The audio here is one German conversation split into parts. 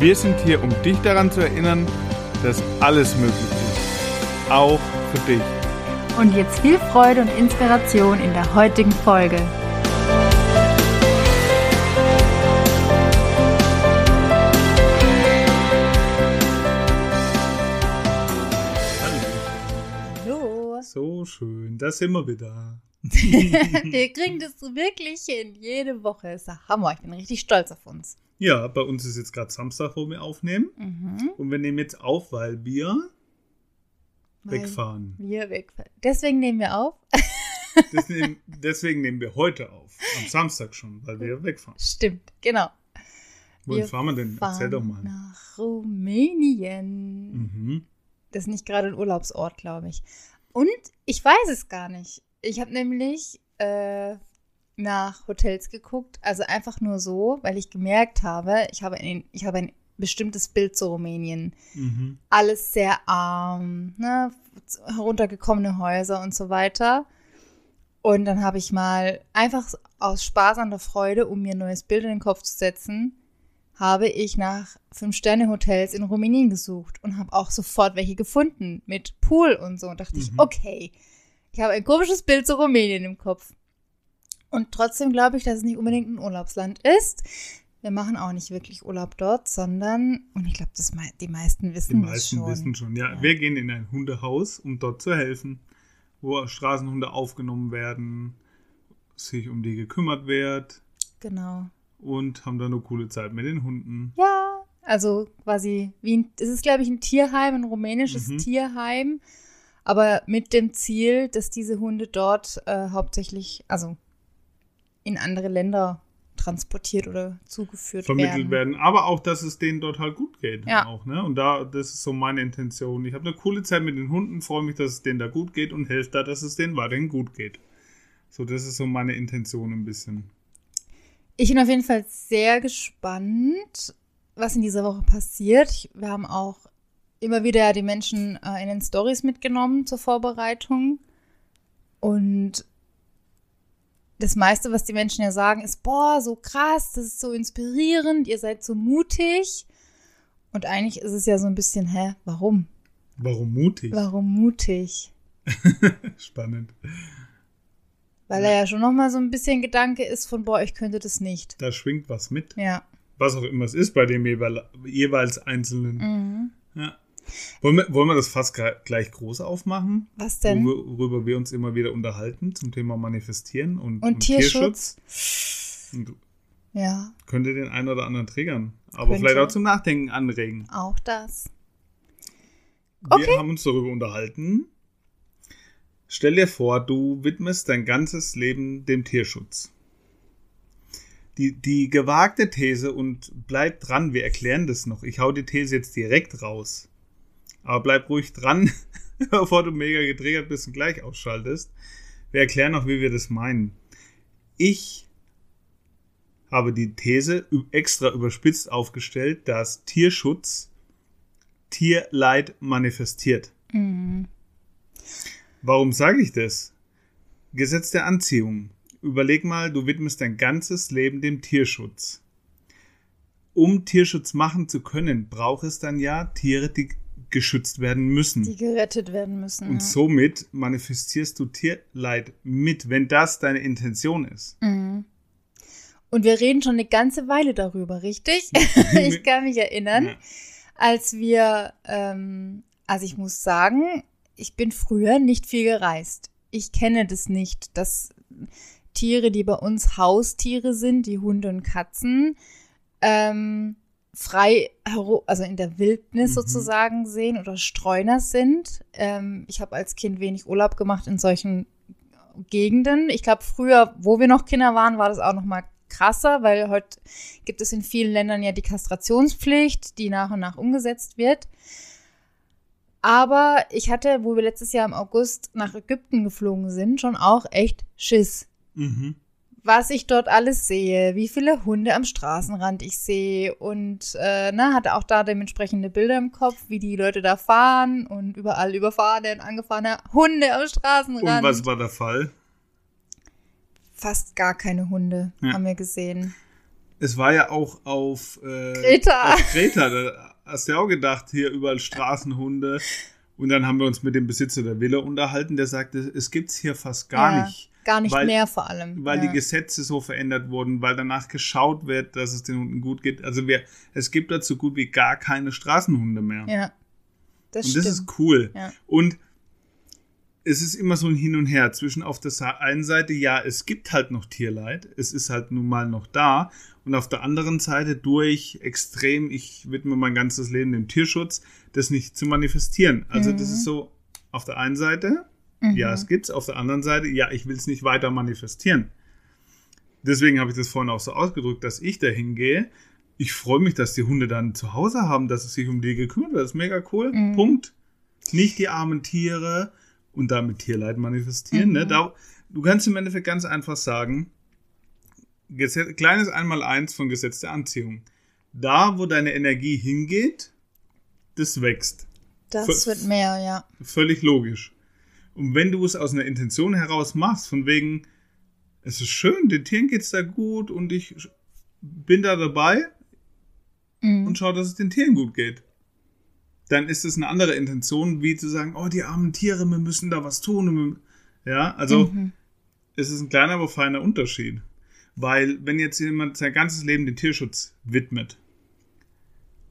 Wir sind hier, um dich daran zu erinnern, dass alles möglich ist. Auch für dich. Und jetzt viel Freude und Inspiration in der heutigen Folge. Hallo. So schön, da sind wir wieder. wir kriegen das wirklich hin, jede Woche. Das ist der Hammer. Ich bin richtig stolz auf uns. Ja, bei uns ist jetzt gerade Samstag, wo wir aufnehmen. Mhm. Und wir nehmen jetzt auf, weil wir weil wegfahren. Wir wegfahren. Deswegen nehmen wir auf. deswegen, deswegen, nehmen wir heute auf. Am Samstag schon, weil wir wegfahren. Stimmt, genau. Wohin fahren wir denn? Erzähl doch mal. Nach Rumänien. Mhm. Das ist nicht gerade ein Urlaubsort, glaube ich. Und ich weiß es gar nicht. Ich habe nämlich äh, nach Hotels geguckt, also einfach nur so, weil ich gemerkt habe, ich habe, ein, ich habe ein bestimmtes Bild zu Rumänien. Mhm. Alles sehr arm, ne? heruntergekommene Häuser und so weiter. Und dann habe ich mal einfach aus Spaß an der Freude, um mir ein neues Bild in den Kopf zu setzen, habe ich nach Fünf-Sterne-Hotels in Rumänien gesucht und habe auch sofort welche gefunden mit Pool und so. Und dachte mhm. ich, okay, ich habe ein komisches Bild zu Rumänien im Kopf. Und trotzdem glaube ich, dass es nicht unbedingt ein Urlaubsland ist. Wir machen auch nicht wirklich Urlaub dort, sondern, und ich glaube, die meisten wissen Die meisten schon. wissen schon, ja. ja. Wir gehen in ein Hundehaus, um dort zu helfen, wo Straßenhunde aufgenommen werden, sich um die gekümmert wird. Genau. Und haben da eine coole Zeit mit den Hunden. Ja, also quasi wie ein, es ist, glaube ich, ein Tierheim, ein rumänisches mhm. Tierheim, aber mit dem Ziel, dass diese Hunde dort äh, hauptsächlich, also in andere Länder transportiert oder zugeführt vermittelt werden. werden. Aber auch, dass es denen dort halt gut geht. Ja. Auch, ne? Und da, das ist so meine Intention. Ich habe eine coole Zeit mit den Hunden, freue mich, dass es denen da gut geht und helfe da, dass es denen weiterhin gut geht. So, das ist so meine Intention ein bisschen. Ich bin auf jeden Fall sehr gespannt, was in dieser Woche passiert. Wir haben auch immer wieder die Menschen äh, in den Stories mitgenommen zur Vorbereitung. Und das meiste, was die Menschen ja sagen, ist, boah, so krass, das ist so inspirierend, ihr seid so mutig. Und eigentlich ist es ja so ein bisschen, hä, warum? Warum mutig? Warum mutig? Spannend. Weil ja. er ja schon nochmal so ein bisschen Gedanke ist von, boah, ich könnte das nicht. Da schwingt was mit. Ja. Was auch immer es ist bei dem jeweils Einzelnen. Mhm. Ja. Wollen wir, wollen wir das fast gleich groß aufmachen? Was denn? Worüber wir uns immer wieder unterhalten zum Thema Manifestieren und, und, und Tierschutz. Tierschutz. Und ja. Könnte den einen oder anderen triggern. Aber könnte. vielleicht auch zum Nachdenken anregen. Auch das. Okay. Wir haben uns darüber unterhalten. Stell dir vor, du widmest dein ganzes Leben dem Tierschutz. Die, die gewagte These und bleib dran, wir erklären das noch. Ich hau die These jetzt direkt raus. Aber bleib ruhig dran, bevor du mega getriggert bist und gleich ausschaltest. Wir erklären noch, wie wir das meinen. Ich habe die These extra überspitzt aufgestellt, dass Tierschutz Tierleid manifestiert. Mhm. Warum sage ich das? Gesetz der Anziehung. Überleg mal, du widmest dein ganzes Leben dem Tierschutz. Um Tierschutz machen zu können, braucht es dann ja Tiere, die geschützt werden müssen. Die gerettet werden müssen. Und ja. somit manifestierst du Tierleid mit, wenn das deine Intention ist. Mhm. Und wir reden schon eine ganze Weile darüber, richtig? ich kann mich erinnern, ja. als wir, ähm, also ich muss sagen, ich bin früher nicht viel gereist. Ich kenne das nicht, dass Tiere, die bei uns Haustiere sind, die Hunde und Katzen, ähm, frei, also in der Wildnis mhm. sozusagen sehen oder Streuner sind. Ähm, ich habe als Kind wenig Urlaub gemacht in solchen Gegenden. Ich glaube, früher, wo wir noch Kinder waren, war das auch noch mal krasser, weil heute gibt es in vielen Ländern ja die Kastrationspflicht, die nach und nach umgesetzt wird. Aber ich hatte, wo wir letztes Jahr im August nach Ägypten geflogen sind, schon auch echt Schiss. Mhm. Was ich dort alles sehe, wie viele Hunde am Straßenrand ich sehe und äh, ne, hatte auch da dementsprechende Bilder im Kopf, wie die Leute da fahren und überall überfahrene und angefahrene Hunde am Straßenrand. Und was war der Fall? Fast gar keine Hunde ja. haben wir gesehen. Es war ja auch auf äh, Kreta. Auf Kreta. Da hast du ja auch gedacht, hier überall Straßenhunde. Und dann haben wir uns mit dem Besitzer der Villa unterhalten, der sagte, es gibt es hier fast gar ja, nicht. Gar nicht weil, mehr vor allem. Weil ja. die Gesetze so verändert wurden, weil danach geschaut wird, dass es den Hunden gut geht. Also wir, es gibt dazu gut wie gar keine Straßenhunde mehr. Ja. Das und das ist cool. Ja. Und es ist immer so ein Hin und Her zwischen auf der einen Seite, ja, es gibt halt noch Tierleid, es ist halt nun mal noch da, und auf der anderen Seite durch extrem, ich widme mein ganzes Leben dem Tierschutz, das nicht zu manifestieren. Also mhm. das ist so, auf der einen Seite, mhm. ja, es gibt's, auf der anderen Seite, ja, ich will es nicht weiter manifestieren. Deswegen habe ich das vorhin auch so ausgedrückt, dass ich da hingehe. Ich freue mich, dass die Hunde dann zu Hause haben, dass es sich um die gekümmert wird. Das ist mega cool. Mhm. Punkt. Nicht die armen Tiere und damit Tierleid manifestieren. Ne? Mhm. Da, du kannst im Endeffekt ganz einfach sagen, Gesetz, kleines Einmaleins von Gesetz der Anziehung. Da, wo deine Energie hingeht, das wächst. Das v wird mehr, ja. Völlig logisch. Und wenn du es aus einer Intention heraus machst, von wegen, es ist schön, den Tieren geht's da gut und ich bin da dabei mhm. und schau, dass es den Tieren gut geht dann ist es eine andere Intention, wie zu sagen, oh, die armen Tiere, wir müssen da was tun. Ja, also mhm. es ist ein kleiner, aber feiner Unterschied. Weil, wenn jetzt jemand sein ganzes Leben den Tierschutz widmet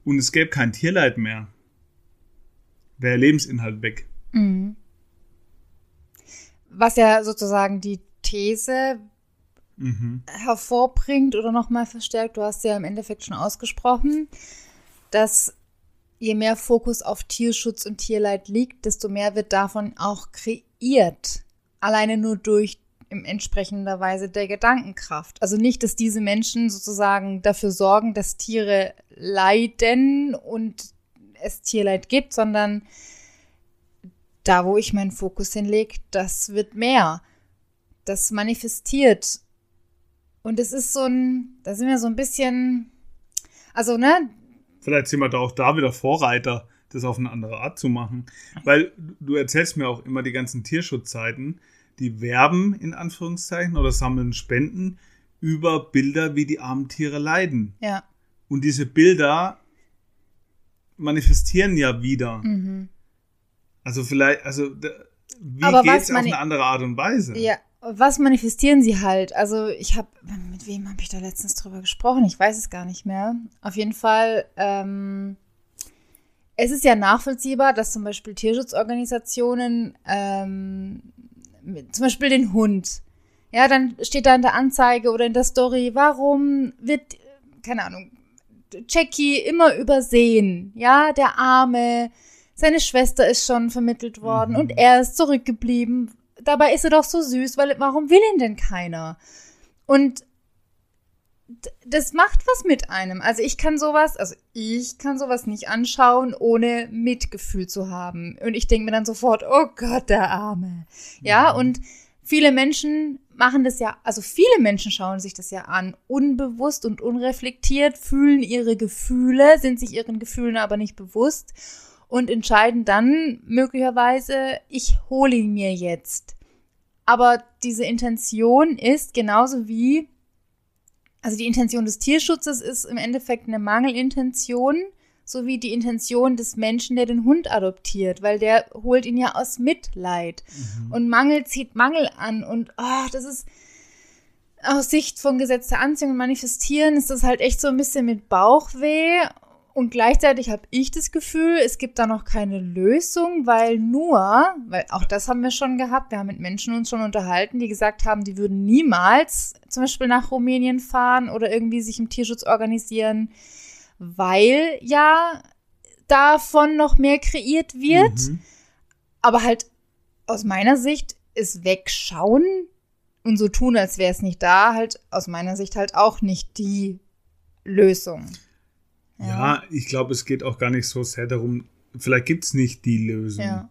und es gäbe kein Tierleid mehr, wäre Lebensinhalt weg. Mhm. Was ja sozusagen die These mhm. hervorbringt oder nochmal verstärkt, du hast ja im Endeffekt schon ausgesprochen, dass je mehr Fokus auf Tierschutz und Tierleid liegt, desto mehr wird davon auch kreiert. Alleine nur durch in entsprechender Weise der Gedankenkraft. Also nicht, dass diese Menschen sozusagen dafür sorgen, dass Tiere leiden und es Tierleid gibt, sondern da, wo ich meinen Fokus hinlege, das wird mehr. Das manifestiert. Und es ist so ein, da sind wir so ein bisschen, also, ne, Vielleicht sind wir da auch da wieder Vorreiter, das auf eine andere Art zu machen. Weil du erzählst mir auch immer die ganzen Tierschutzzeiten, die werben in Anführungszeichen oder sammeln Spenden über Bilder, wie die armen Tiere leiden. Ja. Und diese Bilder manifestieren ja wieder. Mhm. Also vielleicht, also wie geht es auf eine andere Art und Weise? Ja, was manifestieren sie halt? Also ich habe, mit wem habe ich da letztens drüber gesprochen? Ich weiß es gar nicht mehr. Auf jeden Fall, ähm, es ist ja nachvollziehbar, dass zum Beispiel Tierschutzorganisationen, ähm, zum Beispiel den Hund, ja, dann steht da in der Anzeige oder in der Story, warum wird, keine Ahnung, Jackie immer übersehen, ja, der Arme, seine Schwester ist schon vermittelt worden mhm. und er ist zurückgeblieben dabei ist er doch so süß, weil warum will ihn denn keiner? Und das macht was mit einem. Also ich kann sowas, also ich kann sowas nicht anschauen, ohne Mitgefühl zu haben. Und ich denke mir dann sofort, oh Gott, der Arme. Ja, mhm. und viele Menschen machen das ja, also viele Menschen schauen sich das ja an, unbewusst und unreflektiert, fühlen ihre Gefühle, sind sich ihren Gefühlen aber nicht bewusst und entscheiden dann möglicherweise, ich hole ihn mir jetzt. Aber diese Intention ist genauso wie, also die Intention des Tierschutzes ist im Endeffekt eine Mangelintention, sowie die Intention des Menschen, der den Hund adoptiert, weil der holt ihn ja aus Mitleid. Mhm. Und Mangel zieht Mangel an und oh, das ist aus Sicht von Gesetz der Anziehung und Manifestieren ist das halt echt so ein bisschen mit Bauchweh und gleichzeitig habe ich das Gefühl, es gibt da noch keine Lösung, weil nur, weil auch das haben wir schon gehabt, wir haben mit Menschen uns schon unterhalten, die gesagt haben, die würden niemals zum Beispiel nach Rumänien fahren oder irgendwie sich im Tierschutz organisieren, weil ja davon noch mehr kreiert wird. Mhm. Aber halt aus meiner Sicht ist Wegschauen und so tun, als wäre es nicht da, halt aus meiner Sicht halt auch nicht die Lösung. Ja, ja ich glaube, es geht auch gar nicht so sehr darum, vielleicht gibt es nicht die Lösung. Ja.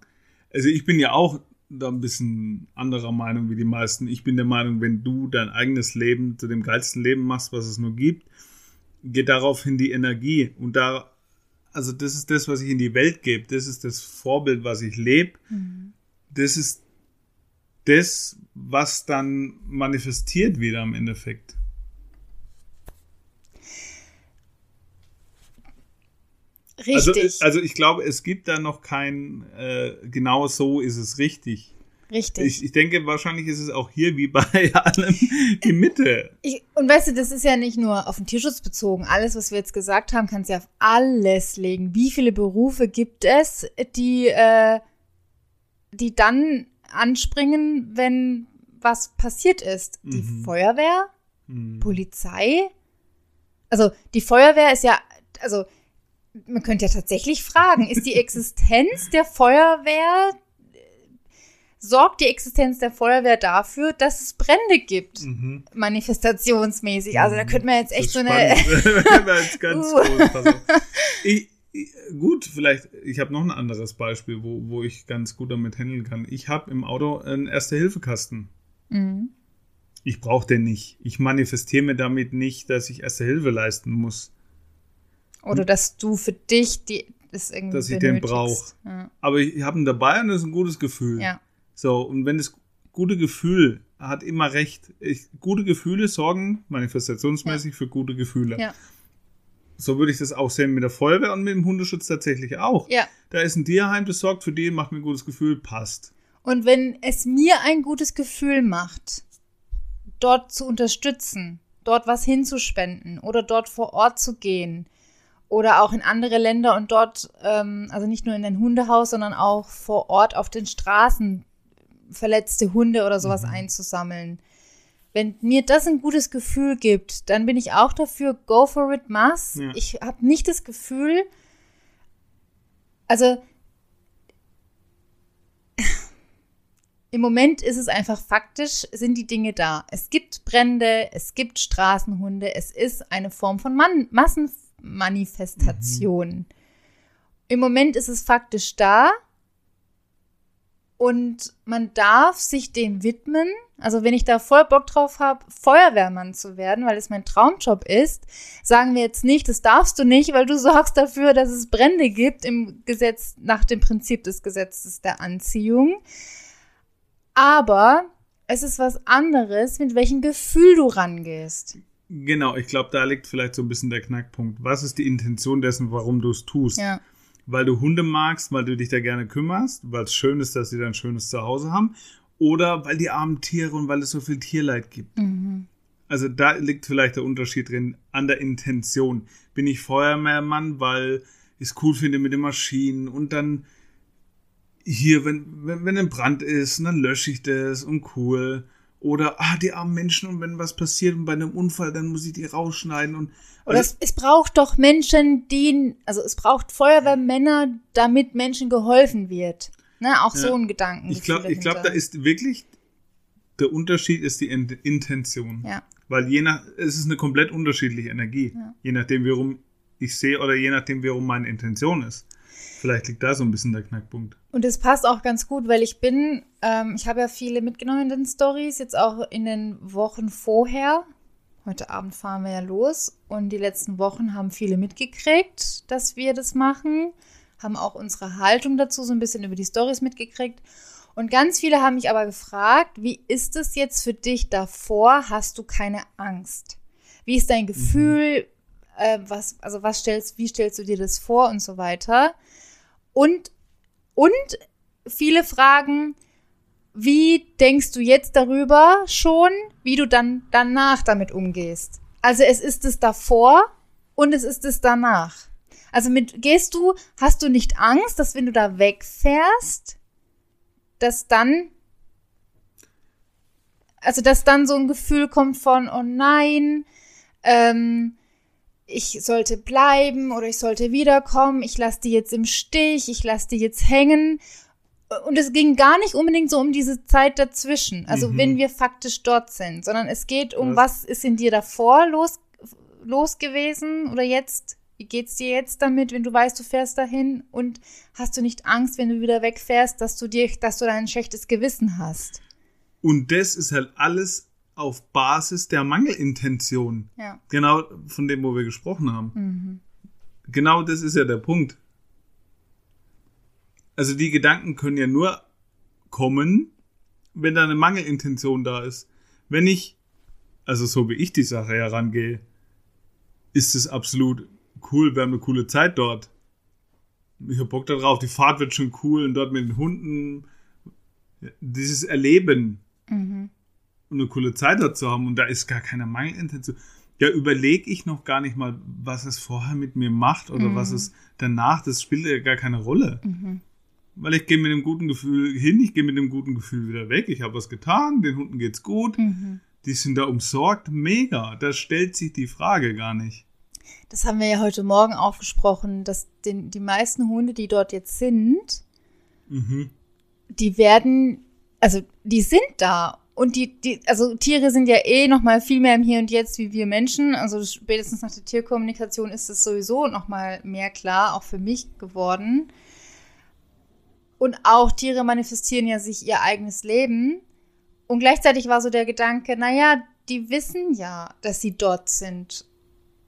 Also ich bin ja auch da ein bisschen anderer Meinung wie die meisten. Ich bin der Meinung, wenn du dein eigenes Leben zu dem geilsten Leben machst, was es nur gibt, geht daraufhin die Energie. Und da, also das ist das, was ich in die Welt gebe. Das ist das Vorbild, was ich lebe. Mhm. Das ist das, was dann manifestiert wieder im Endeffekt. Richtig. Also, also ich glaube, es gibt da noch kein, äh, genau so ist es richtig. Richtig. Ich, ich denke, wahrscheinlich ist es auch hier wie bei allem die Mitte. Ich, und weißt du, das ist ja nicht nur auf den Tierschutz bezogen. Alles, was wir jetzt gesagt haben, kannst du ja auf alles legen. Wie viele Berufe gibt es, die, äh, die dann anspringen, wenn was passiert ist? Die mhm. Feuerwehr? Mhm. Polizei? Also, die Feuerwehr ist ja, also, man könnte ja tatsächlich fragen, ist die Existenz der Feuerwehr, sorgt die Existenz der Feuerwehr dafür, dass es Brände gibt, mhm. manifestationsmäßig. Also da könnte man jetzt echt so eine... ganz uh. ich, ich, gut, vielleicht, ich habe noch ein anderes Beispiel, wo, wo ich ganz gut damit handeln kann. Ich habe im Auto einen Erste-Hilfe-Kasten. Mhm. Ich brauche den nicht. Ich manifestiere mir damit nicht, dass ich Erste Hilfe leisten muss. Oder dass du für dich die, das irgendwie Dass ich benötigst. den brauche. Ja. Aber ich habe ihn dabei und das ist ein gutes Gefühl. Ja. So, und wenn das gute Gefühl hat immer recht. Ich, gute Gefühle sorgen manifestationsmäßig ja. für gute Gefühle. Ja. So würde ich das auch sehen mit der Feuerwehr und mit dem Hundeschutz tatsächlich auch. Ja. Da ist ein Tierheim, das sorgt für den, macht mir ein gutes Gefühl, passt. Und wenn es mir ein gutes Gefühl macht, dort zu unterstützen, dort was hinzuspenden oder dort vor Ort zu gehen, oder auch in andere Länder und dort, ähm, also nicht nur in ein Hundehaus, sondern auch vor Ort auf den Straßen verletzte Hunde oder sowas mhm. einzusammeln. Wenn mir das ein gutes Gefühl gibt, dann bin ich auch dafür, go for it, mass. Ja. Ich habe nicht das Gefühl, also im Moment ist es einfach faktisch, sind die Dinge da. Es gibt Brände, es gibt Straßenhunde, es ist eine Form von Man Massen Manifestation. Mhm. Im Moment ist es faktisch da und man darf sich dem widmen. Also wenn ich da voll Bock drauf habe, Feuerwehrmann zu werden, weil es mein Traumjob ist, sagen wir jetzt nicht, das darfst du nicht, weil du sorgst dafür, dass es Brände gibt im Gesetz nach dem Prinzip des Gesetzes der Anziehung. Aber es ist was anderes, mit welchem Gefühl du rangehst. Genau, ich glaube, da liegt vielleicht so ein bisschen der Knackpunkt. Was ist die Intention dessen, warum du es tust? Ja. Weil du Hunde magst, weil du dich da gerne kümmerst, weil es schön ist, dass sie dann ein schönes Zuhause haben, oder weil die armen Tiere und weil es so viel Tierleid gibt. Mhm. Also da liegt vielleicht der Unterschied drin an der Intention. Bin ich Feuerwehrmann, weil ich es cool finde mit den Maschinen und dann hier, wenn, wenn, wenn ein Brand ist, dann lösche ich das und cool. Oder, ah, die armen Menschen und wenn was passiert und bei einem Unfall, dann muss ich die rausschneiden und. Oder es, es braucht doch Menschen, die, also es braucht Feuerwehrmänner, damit Menschen geholfen wird. Ne, auch ja. so ein Gedanken. Ich glaube, ich glaube, da ist wirklich, der Unterschied ist die Intention. Ja. Weil je nach, es ist eine komplett unterschiedliche Energie. Ja. Je nachdem, warum ich sehe oder je nachdem, warum meine Intention ist. Vielleicht liegt da so ein bisschen der Knackpunkt. Und es passt auch ganz gut, weil ich bin, ähm, ich habe ja viele mitgenommen in den Stories, jetzt auch in den Wochen vorher. Heute Abend fahren wir ja los und die letzten Wochen haben viele mitgekriegt, dass wir das machen, haben auch unsere Haltung dazu so ein bisschen über die Stories mitgekriegt. Und ganz viele haben mich aber gefragt, wie ist es jetzt für dich davor? Hast du keine Angst? Wie ist dein mhm. Gefühl? Mhm. Äh, was, also was stellst, wie stellst du dir das vor und so weiter? Und, und viele fragen, wie denkst du jetzt darüber schon, wie du dann danach damit umgehst? Also es ist es davor und es ist es danach. Also mit gehst du, hast du nicht Angst, dass wenn du da wegfährst, dass dann also dass dann so ein Gefühl kommt von oh nein, ähm, ich sollte bleiben oder ich sollte wiederkommen, ich lasse die jetzt im Stich, ich lasse die jetzt hängen. Und es ging gar nicht unbedingt so um diese Zeit dazwischen, also Mhm. wenn wir faktisch dort sind, sondern es geht um, Was- was ist in dir davor los, los gewesen oder jetzt, wie geht's dir jetzt damit, wenn du weißt, du fährst dahin und hast du nicht Angst, wenn du wieder wegfährst, dass du dir, dass du ein schlechtes Gewissen hast. Und das ist halt alles auf Basis der Mangelintention. Ja. Genau von dem, wo wir gesprochen haben. Mhm. Genau das ist ja der Punkt. Also die Gedanken können ja nur kommen, wenn da eine Mangelintention da ist. Wenn ich, also so wie ich die Sache herangehe, ist es absolut cool, wir haben eine coole Zeit dort. Ich hab Bock da drauf, die Fahrt wird schon cool und dort mit den Hunden, dieses Erleben Mhm. Und eine coole Zeit dort zu haben und da ist gar keine Mangelintention. Ja, überlege ich noch gar nicht mal, was es vorher mit mir macht oder Mhm. was es danach, das spielt ja gar keine Rolle. Mhm. Weil ich gehe mit dem guten Gefühl hin, ich gehe mit dem guten Gefühl wieder weg, ich habe was getan, den Hunden geht's gut, Mhm. die sind da umsorgt, mega, da stellt sich die Frage gar nicht. Das haben wir ja heute Morgen auch besprochen, dass den, die meisten Hunde, die dort jetzt sind, Mhm. die werden, also die sind da. Und die, die, also Tiere sind ja eh noch mal viel mehr im Hier und Jetzt wie wir Menschen. Also spätestens nach der Tierkommunikation ist es sowieso noch mal mehr klar, auch für mich geworden. Und auch Tiere manifestieren ja sich ihr eigenes Leben. Und gleichzeitig war so der Gedanke, naja, die wissen ja, dass sie dort sind.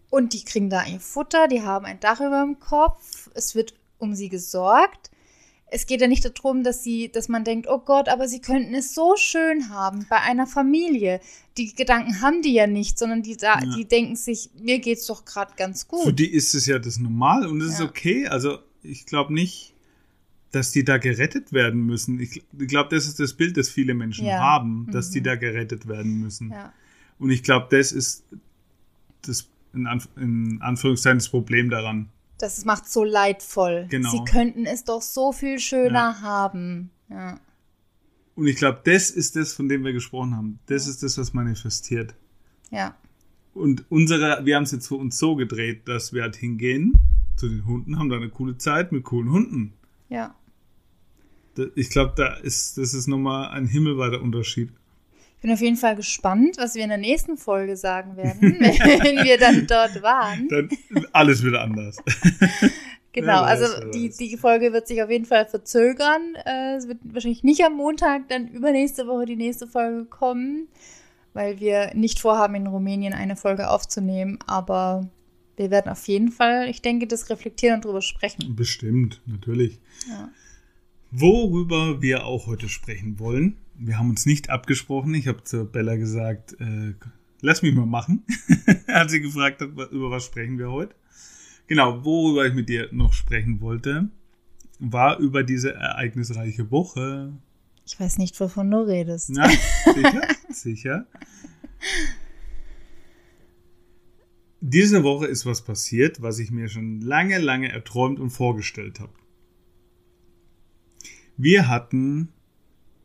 Und die kriegen da ihr Futter, die haben ein Dach über dem Kopf, es wird um sie gesorgt. Es geht ja nicht darum, dass sie, dass man denkt, oh Gott, aber sie könnten es so schön haben bei einer Familie. Die Gedanken haben die ja nicht, sondern die, da, Ja. die denken sich, mir geht's doch gerade ganz Für gut. die ist es ja das Normal und ist Ja. okay. Also ich glaube nicht, dass die da gerettet werden müssen. Ich, glaube, das ist das Bild, das viele Menschen Ja. haben, dass Mhm. die da gerettet werden müssen. Und ich glaube, das ist das in, Anf in Anführungszeichen das Problem daran. Das macht so leidvoll. Genau. Sie könnten es doch so viel schöner haben. Ja. Und ich glaube, das ist das, von dem wir gesprochen haben. Das ist das, was manifestiert. Ja. Und unsere, wir haben es jetzt für uns so gedreht, dass wir halt hingehen zu den Hunden, haben da eine coole Zeit mit coolen Hunden. Ja. Ich glaube, da ist, das ist nochmal ein himmelweiter Unterschied. Ich bin auf jeden Fall gespannt, was wir in der nächsten Folge sagen werden, wenn wir dann dort waren. Dann alles wieder anders. Genau, Wer weiß, also die, die Folge wird sich auf jeden Fall verzögern. Äh, es wird wahrscheinlich nicht am Montag, dann übernächste Woche die nächste Folge kommen, weil wir nicht vorhaben, in Rumänien eine Folge aufzunehmen. Aber wir werden auf jeden Fall, ich denke, das reflektieren und drüber sprechen. Bestimmt, natürlich. Ja. Worüber wir auch heute sprechen wollen. Wir haben uns nicht abgesprochen. Ich habe zu Bella gesagt, äh, lass mich mal machen. Hat sie gefragt, hat, über was sprechen wir heute. Genau, worüber ich mit dir noch sprechen wollte, war über diese ereignisreiche Woche. Ich weiß nicht, wovon du redest. Na, sicher, sicher. Diese Woche ist was passiert, was ich mir schon lange, lange erträumt und vorgestellt habe. Wir hatten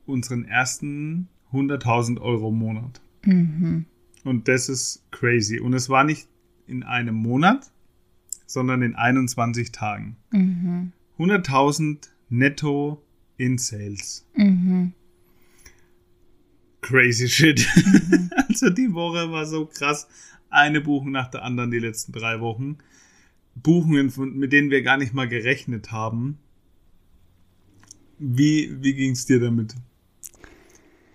unseren ersten 100.000 Euro im Monat. Mhm. Und das ist crazy. Und es war nicht in einem Monat, sondern in 21 Tagen. Mhm. 100.000 netto in Sales. Mhm. Crazy shit. also die Woche war so krass. Eine Buchung nach der anderen die letzten drei Wochen. Buchungen, mit denen wir gar nicht mal gerechnet haben. Wie, wie ging es dir damit?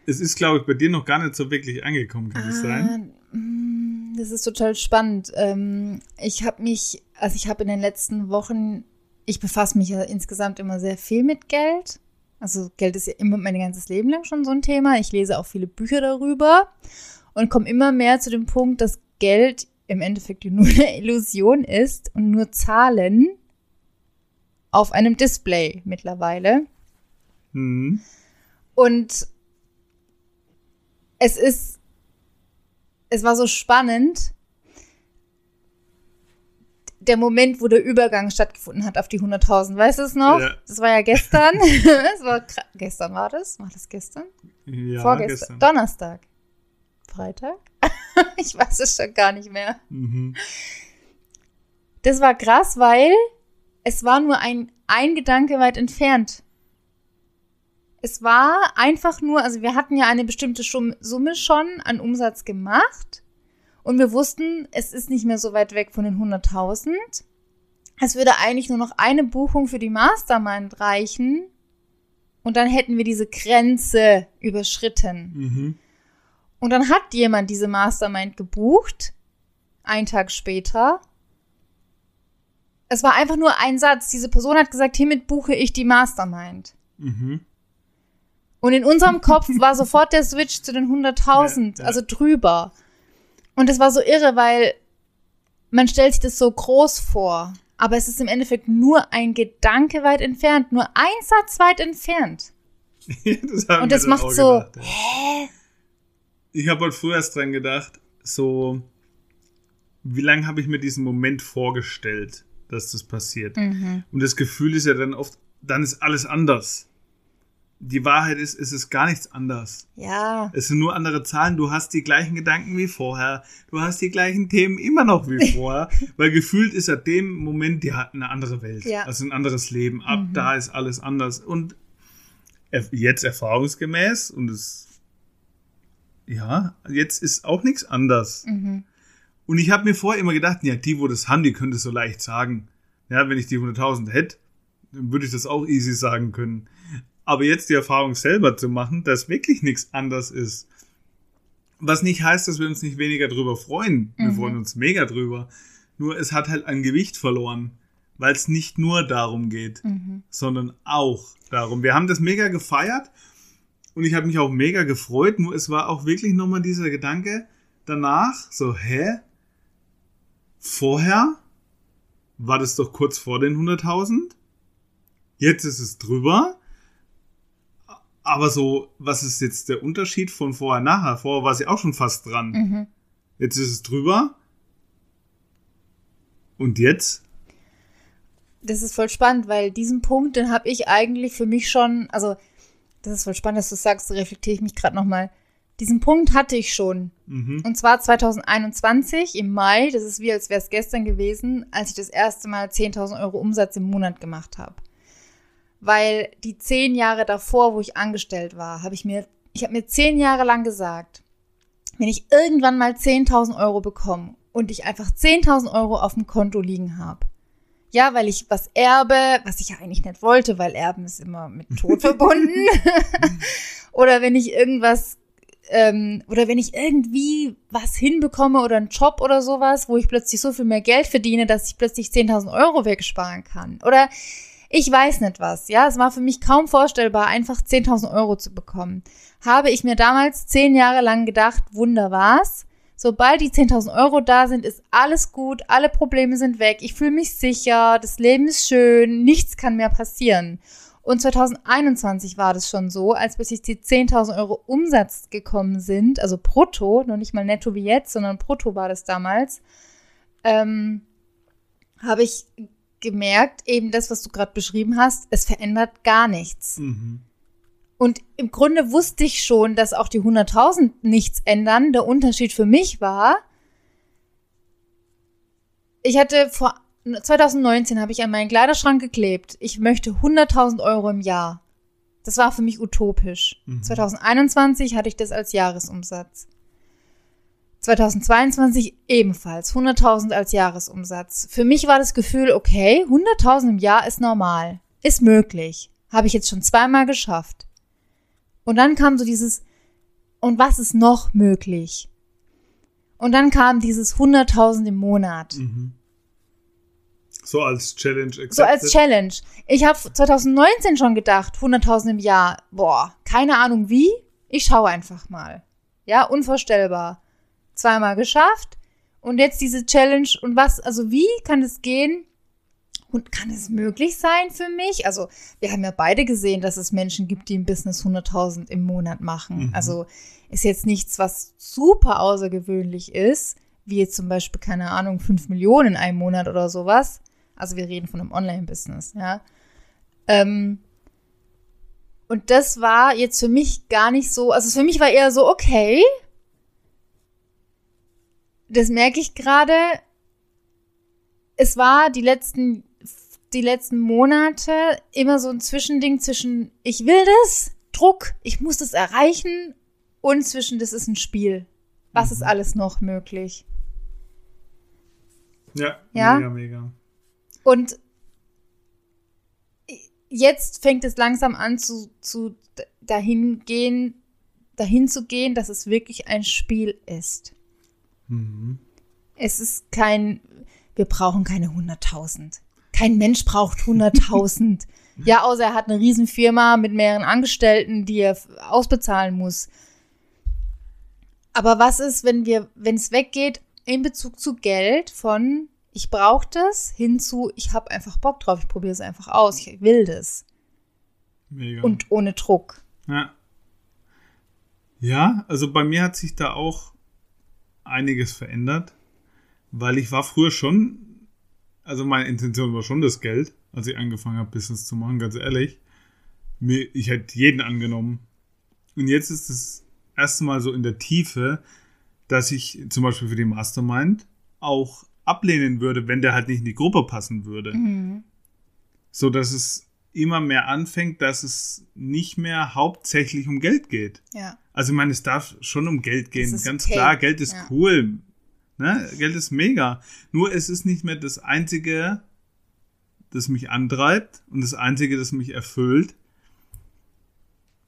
Es ist, glaube ich, bei dir noch gar nicht so wirklich angekommen, kann es sein? Ah, mm, Das ist total spannend. Ähm, Ich habe mich, also ich habe in den letzten Wochen, ich befasse mich ja insgesamt immer sehr viel mit Geld. Also Geld ist ja immer mein ganzes Leben lang schon so ein Thema. Ich lese auch viele Bücher darüber und komme immer mehr zu dem Punkt, dass Geld im Endeffekt nur eine Illusion ist und nur Zahlen auf einem Display mittlerweile. Mhm. Und es ist, es war so spannend, der Moment, wo der Übergang stattgefunden hat auf die 100.000. Weißt du es noch? Ja. Das war ja gestern. das war gestern war das? War das gestern? Ja, Vorgestern. gestern. Donnerstag. Freitag? ich weiß es schon gar nicht mehr. Mhm. Das war krass, weil es war nur ein, ein Gedanke weit entfernt. Es war einfach nur, also wir hatten ja eine bestimmte Summe schon an Umsatz gemacht und wir wussten, es ist nicht mehr so weit weg von den 100.000. Es würde eigentlich nur noch eine Buchung für die Mastermind reichen und dann hätten wir diese Grenze überschritten. Mhm. Und dann hat jemand diese Mastermind gebucht, einen Tag später. Es war einfach nur ein Satz. Diese Person hat gesagt, hiermit buche ich die Mastermind. Mhm. Und in unserem Kopf war sofort der Switch zu den 100.000, ja, ja. also drüber. Und es war so irre, weil man stellt sich das so groß vor. Aber es ist im Endeffekt nur ein Gedanke weit entfernt, nur ein Satz weit entfernt. das und das macht so, gedacht, ja. hä? Ich habe halt früher erst dran gedacht, so, wie lange habe ich mir diesen Moment vorgestellt, dass das passiert? Mhm. Und das Gefühl ist ja dann oft, dann ist alles anders die Wahrheit ist, es ist gar nichts anders. Ja. Es sind nur andere Zahlen. Du hast die gleichen Gedanken wie vorher. Du hast die gleichen Themen immer noch wie vorher. weil gefühlt ist er dem Moment, die hat eine andere Welt. Ja. Also ein anderes Leben. Ab mhm. da ist alles anders. Und jetzt erfahrungsgemäß und es, ja, jetzt ist auch nichts anders. Mhm. Und ich habe mir vorher immer gedacht, ja, die, wo das haben, die können das so leicht sagen. Ja, wenn ich die 100.000 hätte, dann würde ich das auch easy sagen können. Aber jetzt die Erfahrung selber zu machen, dass wirklich nichts anders ist. Was nicht heißt, dass wir uns nicht weniger drüber freuen. Wir mhm. freuen uns mega drüber. Nur es hat halt an Gewicht verloren, weil es nicht nur darum geht, mhm. sondern auch darum. Wir haben das mega gefeiert und ich habe mich auch mega gefreut. Nur es war auch wirklich nochmal dieser Gedanke danach, so, hä? Vorher war das doch kurz vor den 100.000? Jetzt ist es drüber aber so, was ist jetzt der Unterschied von vorher nachher? Vorher war sie auch schon fast dran. Mhm. Jetzt ist es drüber. Und jetzt? Das ist voll spannend, weil diesen Punkt, den habe ich eigentlich für mich schon, also das ist voll spannend, dass du sagst, reflektiere ich mich gerade nochmal. Diesen Punkt hatte ich schon. Mhm. Und zwar 2021 im Mai, das ist wie als wäre es gestern gewesen, als ich das erste Mal 10.000 Euro Umsatz im Monat gemacht habe weil die zehn Jahre davor, wo ich angestellt war, habe ich mir, ich habe mir zehn Jahre lang gesagt, wenn ich irgendwann mal 10.000 Euro bekomme und ich einfach 10.000 Euro auf dem Konto liegen habe, ja, weil ich was erbe, was ich ja eigentlich nicht wollte, weil Erben ist immer mit Tod verbunden. oder wenn ich irgendwas, ähm, oder wenn ich irgendwie was hinbekomme oder einen Job oder sowas, wo ich plötzlich so viel mehr Geld verdiene, dass ich plötzlich 10.000 Euro wegsparen kann. Oder ich weiß nicht was, ja. Es war für mich kaum vorstellbar, einfach 10.000 Euro zu bekommen. Habe ich mir damals zehn Jahre lang gedacht, Wunder war's. Sobald die 10.000 Euro da sind, ist alles gut, alle Probleme sind weg, ich fühle mich sicher, das Leben ist schön, nichts kann mehr passieren. Und 2021 war das schon so, als bis ich die 10.000 Euro Umsatz gekommen sind, also brutto, noch nicht mal netto wie jetzt, sondern brutto war das damals, ähm, habe ich gemerkt, eben das, was du gerade beschrieben hast, es verändert gar nichts. Mhm. Und im Grunde wusste ich schon, dass auch die 100.000 nichts ändern. Der Unterschied für mich war, ich hatte vor 2019 habe ich an meinen Kleiderschrank geklebt. Ich möchte 100.000 Euro im Jahr. Das war für mich utopisch. Mhm. 2021 hatte ich das als Jahresumsatz. 2022 ebenfalls 100.000 als Jahresumsatz. Für mich war das Gefühl, okay, 100.000 im Jahr ist normal, ist möglich, habe ich jetzt schon zweimal geschafft. Und dann kam so dieses, und was ist noch möglich? Und dann kam dieses 100.000 im Monat. Mhm. So als Challenge. Accepted. So als Challenge. Ich habe 2019 schon gedacht, 100.000 im Jahr. Boah, keine Ahnung wie. Ich schaue einfach mal. Ja, unvorstellbar zweimal geschafft. Und jetzt diese Challenge und was, also wie kann es gehen? Und kann es möglich sein für mich? Also, wir haben ja beide gesehen, dass es Menschen gibt, die im Business 100.000 im Monat machen. Mhm. Also, ist jetzt nichts, was super außergewöhnlich ist, wie jetzt zum Beispiel, keine Ahnung, 5 Millionen in einem Monat oder sowas. Also, wir reden von einem Online-Business, ja. Ähm, und das war jetzt für mich gar nicht so, also für mich war eher so, okay, das merke ich gerade. Es war die letzten, die letzten Monate immer so ein Zwischending zwischen, ich will das Druck, ich muss das erreichen und zwischen das ist ein Spiel. Was mhm. ist alles noch möglich? Ja, ja, mega, mega. Und jetzt fängt es langsam an zu, zu dahin gehen, dahin zu gehen, dass es wirklich ein Spiel ist. Mhm. Es ist kein, wir brauchen keine 100.000. Kein Mensch braucht 100.000. ja, außer er hat eine Riesenfirma mit mehreren Angestellten, die er ausbezahlen muss. Aber was ist, wenn wir, wenn es weggeht in Bezug zu Geld von ich brauche das hinzu, ich habe einfach Bock drauf, ich probiere es einfach aus, ich will das. Mega. Und ohne Druck. Ja. Ja, also bei mir hat sich da auch einiges verändert, weil ich war früher schon, also meine Intention war schon das Geld, als ich angefangen habe, Business zu machen, ganz ehrlich. Mir, ich hätte jeden angenommen. Und jetzt ist es erste Mal so in der Tiefe, dass ich zum Beispiel für die Mastermind auch ablehnen würde, wenn der halt nicht in die Gruppe passen würde. Mhm. So dass es immer mehr anfängt, dass es nicht mehr hauptsächlich um Geld geht. Ja. Also ich meine, es darf schon um Geld gehen. Ganz okay. klar, Geld ist ja. cool. Ne? Geld ist mega. Nur es ist nicht mehr das Einzige, das mich antreibt und das Einzige, das mich erfüllt.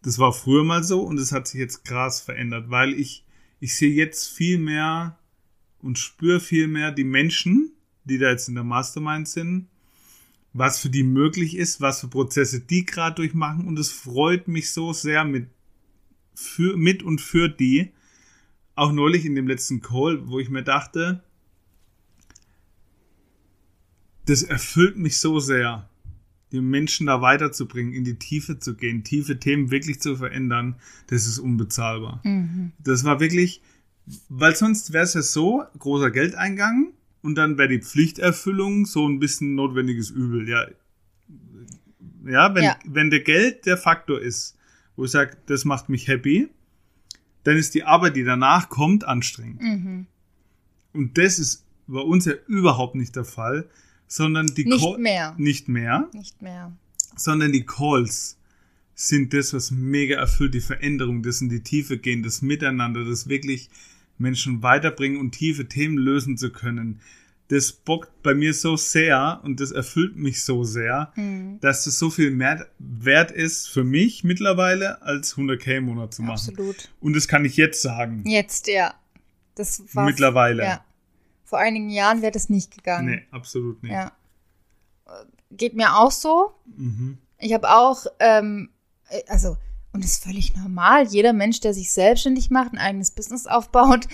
Das war früher mal so und es hat sich jetzt krass verändert, weil ich, ich sehe jetzt viel mehr und spüre viel mehr die Menschen, die da jetzt in der Mastermind sind, was für die möglich ist, was für Prozesse die gerade durchmachen und es freut mich so sehr mit, für, mit und für die. Auch neulich in dem letzten Call, wo ich mir dachte, das erfüllt mich so sehr, die Menschen da weiterzubringen, in die Tiefe zu gehen, tiefe Themen wirklich zu verändern, das ist unbezahlbar. Mhm. Das war wirklich, weil sonst wäre es ja so, großer Geldeingang und dann wäre die Pflichterfüllung so ein bisschen notwendiges Übel. Ja, ja, wenn, ja. wenn der Geld der Faktor ist, wo ich sage, das macht mich happy, dann ist die Arbeit, die danach kommt, anstrengend. Mhm. Und das ist bei uns ja überhaupt nicht der Fall, sondern die nicht Call mehr. Nicht mehr. Nicht mehr. Sondern die Calls sind das, was mega erfüllt, die Veränderung, das in die Tiefe gehen, das Miteinander, das wirklich Menschen weiterbringen und tiefe Themen lösen zu können. Das bockt bei mir so sehr und das erfüllt mich so sehr, mhm. dass es so viel mehr wert ist für mich mittlerweile, als 100k im Monat zu machen. Absolut. Und das kann ich jetzt sagen. Jetzt, ja. Das war mittlerweile. Ja. Vor einigen Jahren wäre das nicht gegangen. Nee, absolut nicht. Ja. Geht mir auch so. Mhm. Ich habe auch, ähm, also und ist völlig normal. Jeder Mensch, der sich selbstständig macht, ein eigenes Business aufbaut,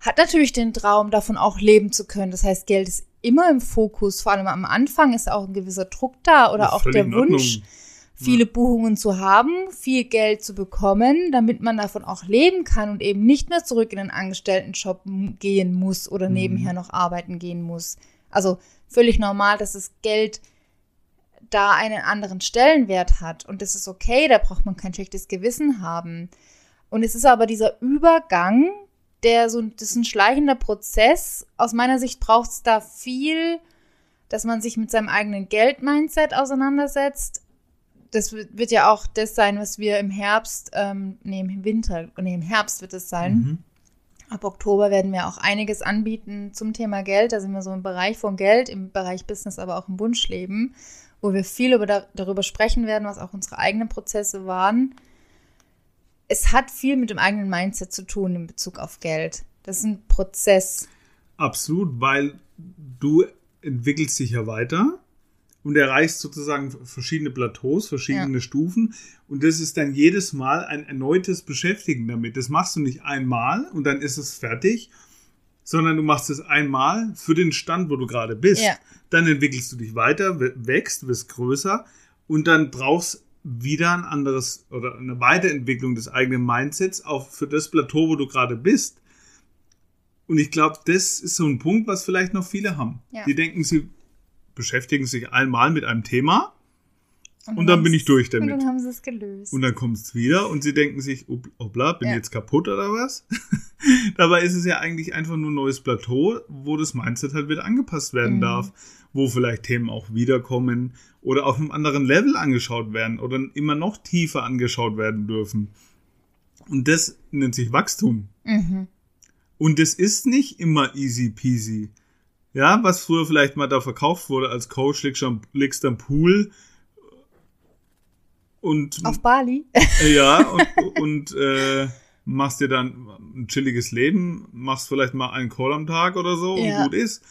hat natürlich den Traum, davon auch leben zu können. Das heißt, Geld ist immer im Fokus. Vor allem am Anfang ist auch ein gewisser Druck da oder auch der Wunsch, viele ja. Buchungen zu haben, viel Geld zu bekommen, damit man davon auch leben kann und eben nicht mehr zurück in den Angestelltenjob gehen muss oder mhm. nebenher noch arbeiten gehen muss. Also völlig normal, dass das Geld da einen anderen Stellenwert hat. Und das ist okay, da braucht man kein schlechtes Gewissen haben. Und es ist aber dieser Übergang, der so, das ist ein schleichender Prozess. Aus meiner Sicht braucht es da viel, dass man sich mit seinem eigenen Geld-Mindset auseinandersetzt. Das wird ja auch das sein, was wir im Herbst, ähm, nee, im Winter, nee, im Herbst wird es sein. Mhm. Ab Oktober werden wir auch einiges anbieten zum Thema Geld. Da sind wir so im Bereich von Geld, im Bereich Business, aber auch im Wunschleben wo wir viel über, darüber sprechen werden, was auch unsere eigenen Prozesse waren. Es hat viel mit dem eigenen Mindset zu tun in Bezug auf Geld. Das ist ein Prozess. Absolut, weil du entwickelst dich ja weiter und erreichst sozusagen verschiedene Plateaus, verschiedene ja. Stufen. Und das ist dann jedes Mal ein erneutes Beschäftigen damit. Das machst du nicht einmal und dann ist es fertig, sondern du machst es einmal für den Stand, wo du gerade bist. Ja. Dann entwickelst du dich weiter, wächst, wirst größer und dann brauchst wieder ein anderes oder eine Weiterentwicklung des eigenen Mindsets auch für das Plateau, wo du gerade bist. Und ich glaube, das ist so ein Punkt, was vielleicht noch viele haben. Ja. Die denken, sie beschäftigen sich einmal mit einem Thema Und, und dann bin ich durch damit. Und dann haben sie es gelöst. Und dann kommt es wieder und sie denken sich, obla, bin ja. jetzt kaputt oder was? Dabei ist es ja eigentlich einfach nur ein neues Plateau, wo das Mindset halt wieder angepasst werden mhm. darf, wo vielleicht Themen auch wiederkommen oder auf einem anderen Level angeschaut werden oder immer noch tiefer angeschaut werden dürfen. Und das nennt sich Wachstum. Mhm. Und das ist nicht immer easy peasy. Ja, was früher vielleicht mal da verkauft wurde als Coach, legst du am Pool und. Auf Bali? Ja, und, und äh, machst dir dann ein chilliges Leben, machst vielleicht mal einen Call am Tag oder so ja. und gut ist.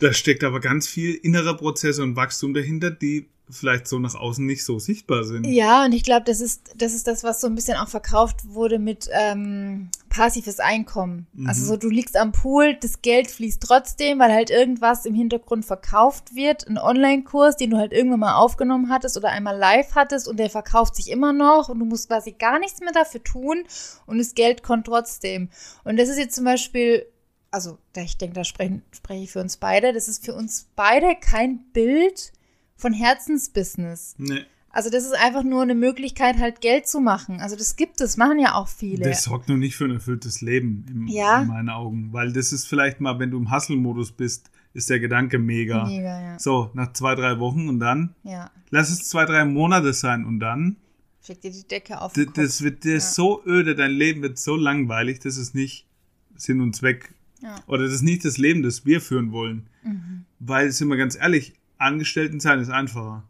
Da steckt aber ganz viel innere Prozesse und Wachstum dahinter, die vielleicht so nach außen nicht so sichtbar sind. Ja, und ich glaube, das ist, das ist das, was so ein bisschen auch verkauft wurde mit ähm, passives Einkommen. Mhm. Also so, du liegst am Pool, das Geld fließt trotzdem, weil halt irgendwas im Hintergrund verkauft wird, ein Online-Kurs, den du halt irgendwann mal aufgenommen hattest oder einmal live hattest und der verkauft sich immer noch und du musst quasi gar nichts mehr dafür tun und das Geld kommt trotzdem. Und das ist jetzt zum Beispiel also ich denke, da spreche, spreche ich für uns beide, das ist für uns beide kein Bild, von Herzensbusiness. Nee. Also das ist einfach nur eine Möglichkeit, halt Geld zu machen. Also das gibt es, machen ja auch viele. Das sorgt nur nicht für ein erfülltes Leben im, ja. in meinen Augen. Weil das ist vielleicht mal, wenn du im Hustle-Modus bist, ist der Gedanke mega. Mega, ja. So, nach zwei, drei Wochen und dann? Ja. Lass es zwei, drei Monate sein und dann? Schick dir die Decke auf. Den das wird dir ja. so öde, dein Leben wird so langweilig, das ist nicht Sinn und Zweck. Ja. Oder das ist nicht das Leben, das wir führen wollen. Mhm. Weil, sind wir ganz ehrlich, Angestellten sein ist einfacher.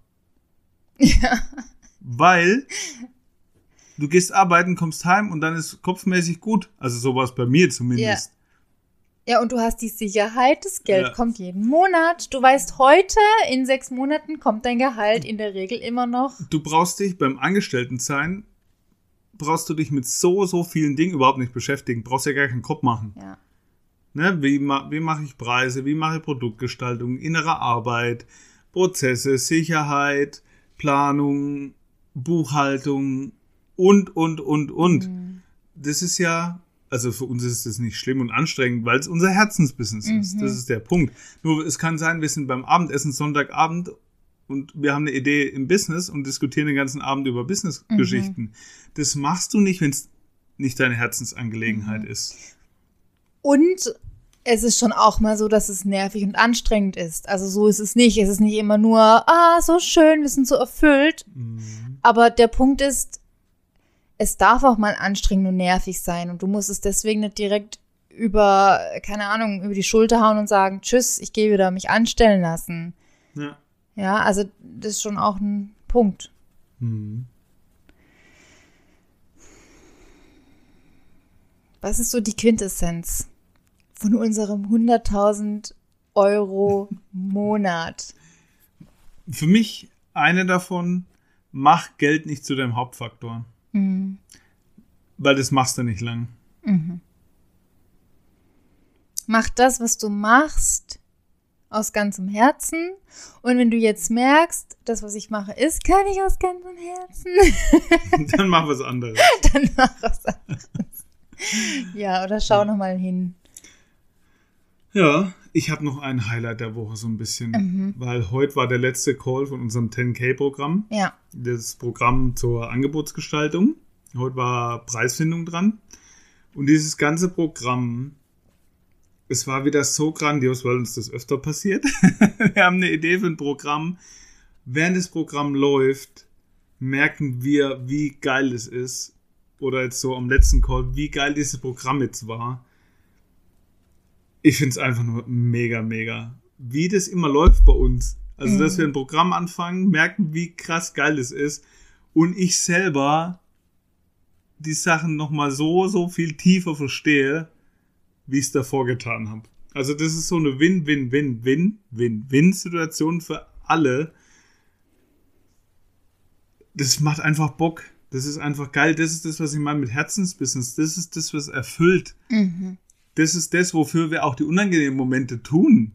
Ja. Weil du gehst arbeiten, kommst heim und dann ist kopfmäßig gut. Also sowas bei mir zumindest. Ja. ja, und du hast die Sicherheit, das Geld ja. kommt jeden Monat. Du weißt, heute in sechs Monaten kommt dein Gehalt in der Regel immer noch. Du brauchst dich beim Angestelltensein, brauchst du dich mit so, so vielen Dingen überhaupt nicht beschäftigen. Brauchst ja gar keinen Kopf machen. Ja. Ne, wie, wie mache ich Preise, wie mache ich Produktgestaltung, innere Arbeit, Prozesse, Sicherheit, Planung, Buchhaltung und, und, und, und. Mhm. Das ist ja, also für uns ist das nicht schlimm und anstrengend, weil es unser Herzensbusiness mhm. ist. Das ist der Punkt. Nur es kann sein, wir sind beim Abendessen Sonntagabend und wir haben eine Idee im Business und diskutieren den ganzen Abend über Businessgeschichten. Mhm. Das machst du nicht, wenn es nicht deine Herzensangelegenheit mhm. ist. Und es ist schon auch mal so, dass es nervig und anstrengend ist. Also so ist es nicht. Es ist nicht immer nur, ah, so schön, wir sind so erfüllt. Mhm. Aber der Punkt ist, es darf auch mal anstrengend und nervig sein. Und du musst es deswegen nicht direkt über, keine Ahnung, über die Schulter hauen und sagen, tschüss, ich gehe wieder mich anstellen lassen. Ja. Ja, also das ist schon auch ein Punkt. Mhm. Was ist so die Quintessenz? Von unserem 100.000 Euro Monat? Für mich eine davon, mach Geld nicht zu deinem Hauptfaktor. Mhm. Weil das machst du nicht lang. Mhm. Mach das, was du machst, aus ganzem Herzen. Und wenn du jetzt merkst, das, was ich mache, ist kann ich aus ganzem Herzen. Dann mach was anderes. Dann mach was anderes. Ja, oder schau nochmal hin. Ja, ich habe noch ein Highlight der Woche so ein bisschen, mhm. weil heute war der letzte Call von unserem 10K-Programm. Ja. Das Programm zur Angebotsgestaltung. Heute war Preisfindung dran. Und dieses ganze Programm, es war wieder so grandios, weil uns das öfter passiert. wir haben eine Idee für ein Programm. Während das Programm läuft, merken wir, wie geil es ist. Oder jetzt so am letzten Call, wie geil dieses Programm jetzt war ich finde es einfach nur mega, mega. Wie das immer läuft bei uns. Also, mhm. dass wir ein Programm anfangen, merken, wie krass geil das ist. Und ich selber die Sachen nochmal so, so viel tiefer verstehe, wie ich es davor getan habe. Also, das ist so eine Win-Win-Win-Win-Win-Win-Situation für alle. Das macht einfach Bock. Das ist einfach geil. Das ist das, was ich meine mit Herzensbusiness. Das ist das, was erfüllt. Mhm das ist das, wofür wir auch die unangenehmen Momente tun,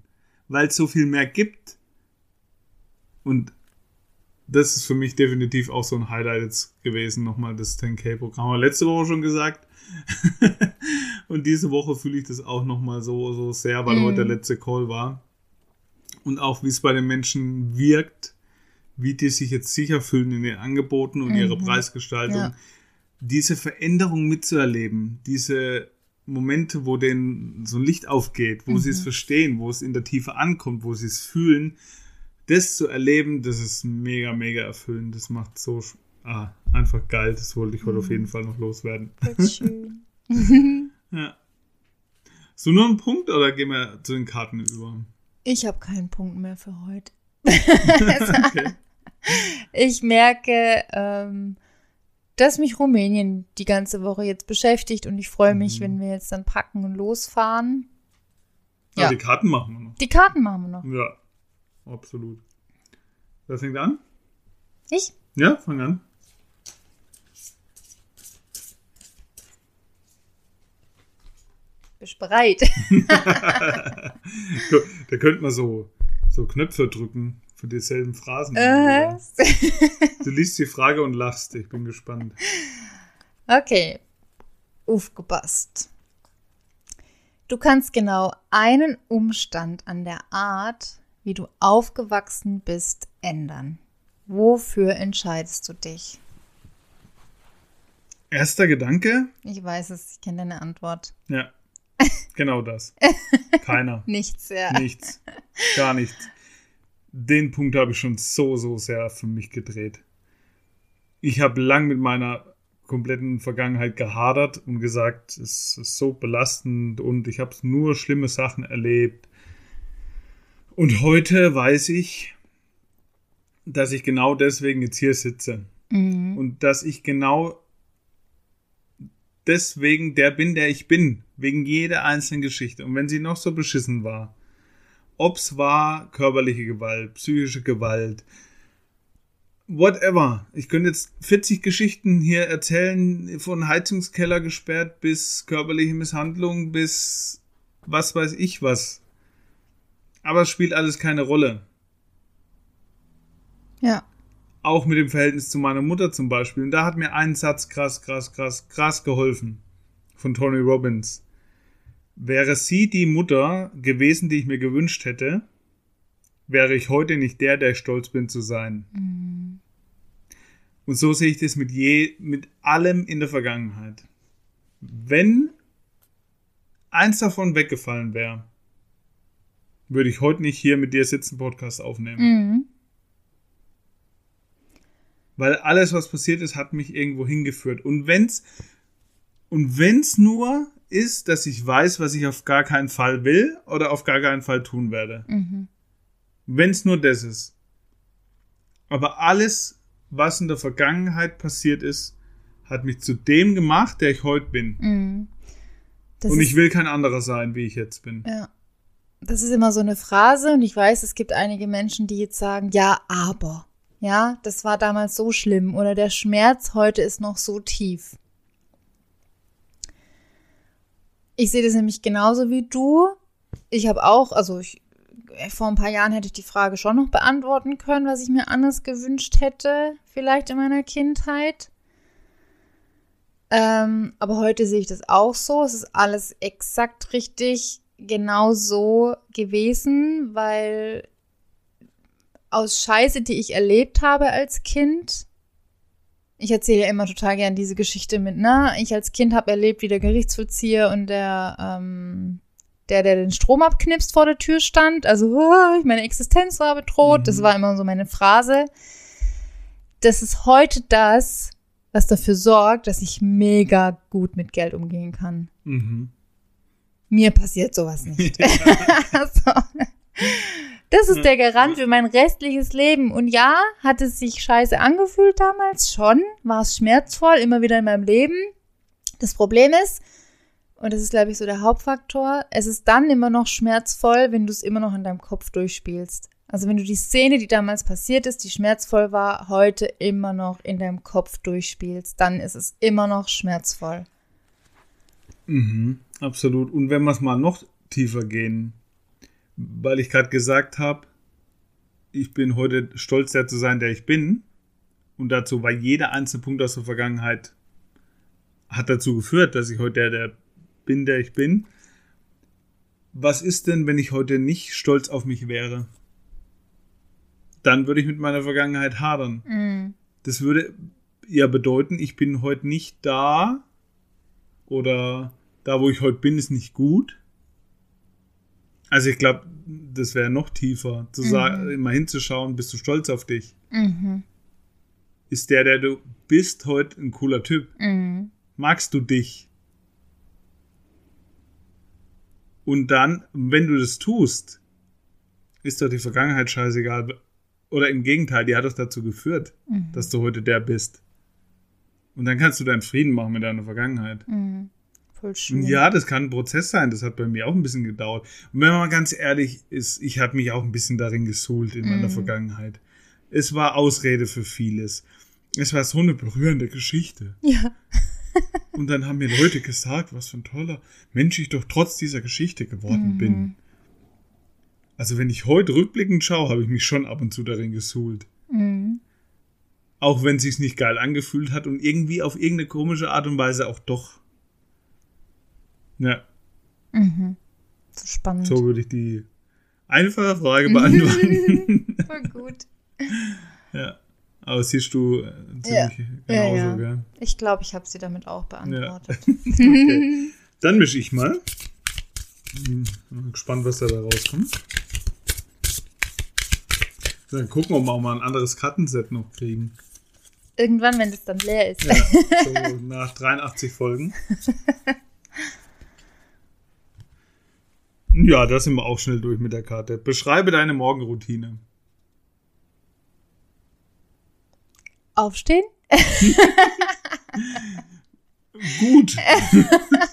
weil es so viel mehr gibt. Und das ist für mich definitiv auch so ein Highlight jetzt gewesen, nochmal das 10K-Programm. Haben wir letzte Woche schon gesagt. und diese Woche fühle ich das auch nochmal so, so sehr, weil mm. heute der letzte Call war. Und auch wie es bei den Menschen wirkt, wie die sich jetzt sicher fühlen in den Angeboten und mhm. ihrer Preisgestaltung. Ja. Diese Veränderung mitzuerleben, diese Momente, wo denen so ein Licht aufgeht, wo mhm. sie es verstehen, wo es in der Tiefe ankommt, wo sie es fühlen, das zu erleben, das ist mega, mega erfüllend. Das macht so ah, einfach geil. Das wollte ich heute mhm. auf jeden Fall noch loswerden. Das schön. ja. So nur ein Punkt oder gehen wir zu den Karten über? Ich habe keinen Punkt mehr für heute. okay. Ich merke, ähm, dass mich Rumänien die ganze Woche jetzt beschäftigt und ich freue mich, mhm. wenn wir jetzt dann packen und losfahren. Ja, ja, die Karten machen wir noch. Die Karten machen wir noch. Ja, absolut. Wer fängt an? Ich? Ja, fang an. Bist bereit? da könnte man so, so Knöpfe drücken von denselben Phrasen. Äh. Du liest die Frage und lachst. Ich bin gespannt. Okay. Aufgepasst. Du kannst genau einen Umstand an der Art, wie du aufgewachsen bist, ändern. Wofür entscheidest du dich? Erster Gedanke? Ich weiß es, ich kenne deine Antwort. Ja. Genau das. Keiner. nichts, ja. Nichts. Gar nichts. Den Punkt habe ich schon so, so sehr für mich gedreht. Ich habe lang mit meiner kompletten Vergangenheit gehadert und gesagt, es ist so belastend und ich habe nur schlimme Sachen erlebt. Und heute weiß ich, dass ich genau deswegen jetzt hier sitze. Mhm. Und dass ich genau deswegen der bin, der ich bin. Wegen jeder einzelnen Geschichte. Und wenn sie noch so beschissen war, ob es war körperliche Gewalt, psychische Gewalt, whatever. Ich könnte jetzt 40 Geschichten hier erzählen, von Heizungskeller gesperrt bis körperliche Misshandlung bis was weiß ich was. Aber es spielt alles keine Rolle. Ja auch mit dem Verhältnis zu meiner Mutter zum Beispiel. Und da hat mir ein Satz krass, krass, krass, krass geholfen von Tony Robbins. Wäre sie die Mutter gewesen, die ich mir gewünscht hätte, wäre ich heute nicht der, der ich stolz bin zu sein. Mhm. Und so sehe ich das mit je, mit allem in der Vergangenheit. Wenn eins davon weggefallen wäre, würde ich heute nicht hier mit dir sitzen, Podcast aufnehmen. Mhm. Weil alles, was passiert ist, hat mich irgendwo hingeführt. Und wenn's, und wenn's nur ist, dass ich weiß, was ich auf gar keinen Fall will oder auf gar keinen Fall tun werde. Mhm. Wenn's nur das ist. Aber alles, was in der Vergangenheit passiert ist, hat mich zu dem gemacht, der ich heute bin. Mhm. Und ich will kein anderer sein, wie ich jetzt bin. Ja. Das ist immer so eine Phrase und ich weiß, es gibt einige Menschen, die jetzt sagen, ja, aber. Ja, das war damals so schlimm oder der Schmerz heute ist noch so tief. Ich sehe das nämlich genauso wie du. Ich habe auch, also ich, vor ein paar Jahren hätte ich die Frage schon noch beantworten können, was ich mir anders gewünscht hätte, vielleicht in meiner Kindheit. Ähm, aber heute sehe ich das auch so. Es ist alles exakt richtig genau so gewesen, weil aus Scheiße, die ich erlebt habe als Kind. Ich erzähle ja immer total gern diese Geschichte mit, ne? Ich als Kind habe erlebt, wie der Gerichtsvollzieher und der, ähm, der, der den Strom abknipst, vor der Tür stand. Also, oh, meine Existenz war bedroht. Mhm. Das war immer so meine Phrase. Das ist heute das, was dafür sorgt, dass ich mega gut mit Geld umgehen kann. Mhm. Mir passiert sowas nicht. so. Das ist der Garant für mein restliches Leben. Und ja, hat es sich scheiße angefühlt damals schon, war es schmerzvoll, immer wieder in meinem Leben. Das Problem ist, und das ist, glaube ich, so der Hauptfaktor, es ist dann immer noch schmerzvoll, wenn du es immer noch in deinem Kopf durchspielst. Also wenn du die Szene, die damals passiert ist, die schmerzvoll war, heute immer noch in deinem Kopf durchspielst, dann ist es immer noch schmerzvoll. Mhm, absolut. Und wenn wir es mal noch tiefer gehen, weil ich gerade gesagt habe, ich bin heute stolz, der zu sein, der ich bin. Und dazu war jeder einzelne Punkt aus der Vergangenheit hat dazu geführt, dass ich heute der, der bin, der ich bin. Was ist denn, wenn ich heute nicht stolz auf mich wäre? dann würde ich mit meiner Vergangenheit hadern. Mhm. Das würde ja bedeuten, ich bin heute nicht da oder da, wo ich heute bin, ist nicht gut. Also ich glaube, das wäre noch tiefer, zu mhm. sagen, immer hinzuschauen, bist du stolz auf dich? Mhm. Ist der, der du bist, heute ein cooler Typ? Mhm. Magst du dich? Und dann, wenn du das tust, ist doch die Vergangenheit scheißegal. Oder im Gegenteil, die hat doch dazu geführt, mhm. dass du heute der bist. Und dann kannst du deinen Frieden machen mit deiner Vergangenheit. Mhm. Voll schön. Ja, das kann ein Prozess sein. Das hat bei mir auch ein bisschen gedauert. Und wenn man mal ganz ehrlich ist, ich habe mich auch ein bisschen darin gesuhlt in meiner mhm. Vergangenheit. Es war Ausrede für vieles. Es war so eine berührende Geschichte. Ja. Und dann haben mir Leute gesagt, was für ein toller Mensch ich doch trotz dieser Geschichte geworden mhm. bin. Also wenn ich heute rückblickend schaue, habe ich mich schon ab und zu darin gesuhlt. Mhm. Auch wenn es sich nicht geil angefühlt hat und irgendwie auf irgendeine komische Art und Weise auch doch. Ja. Mhm. So spannend. So würde ich die einfache Frage beantworten. Voll gut. ja. Aber siehst du äh, ziemlich ja. genauso, ja, ja. gell? Ich glaube, ich habe sie damit auch beantwortet. Ja. okay. Dann mische ich mal. Bin gespannt, was da, da rauskommt. Dann gucken, ob wir auch mal ein anderes Kartenset noch kriegen. Irgendwann, wenn es dann leer ist. Ja, so nach 83 Folgen. Ja, da sind wir auch schnell durch mit der Karte. Beschreibe deine Morgenroutine. Aufstehen? Gut.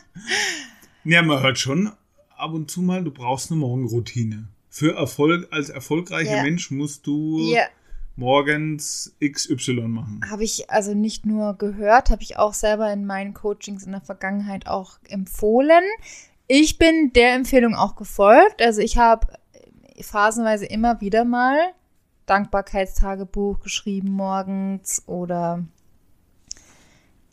ja, man hört schon ab und zu mal, du brauchst eine Morgenroutine für Erfolg, als erfolgreicher ja. Mensch musst du ja. morgens XY machen. Habe ich also nicht nur gehört, habe ich auch selber in meinen Coachings in der Vergangenheit auch empfohlen. Ich bin der Empfehlung auch gefolgt. Also ich habe phasenweise immer wieder mal Dankbarkeitstagebuch geschrieben morgens oder